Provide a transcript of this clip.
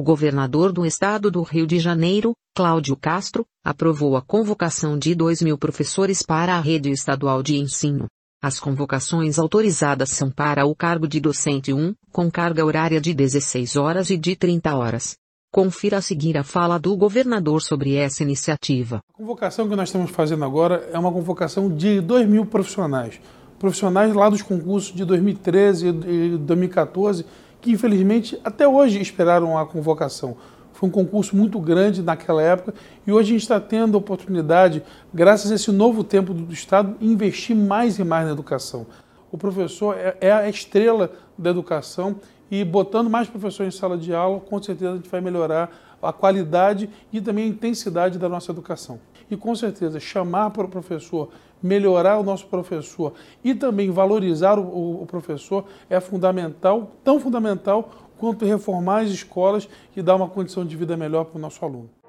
o governador do estado do Rio de Janeiro, Cláudio Castro, aprovou a convocação de 2 mil professores para a rede estadual de ensino. As convocações autorizadas são para o cargo de docente 1, com carga horária de 16 horas e de 30 horas. Confira a seguir a fala do governador sobre essa iniciativa. A convocação que nós estamos fazendo agora é uma convocação de 2 mil profissionais. Profissionais lá dos concursos de 2013 e 2014, que infelizmente até hoje esperaram a convocação. Foi um concurso muito grande naquela época e hoje a gente está tendo a oportunidade, graças a esse novo tempo do Estado, investir mais e mais na educação. O professor é, é a estrela da educação e botando mais professores em sala de aula, com certeza a gente vai melhorar a qualidade e também a intensidade da nossa educação. E com certeza chamar para o professor, melhorar o nosso professor e também valorizar o, o professor é fundamental, tão fundamental quanto reformar as escolas e dar uma condição de vida melhor para o nosso aluno.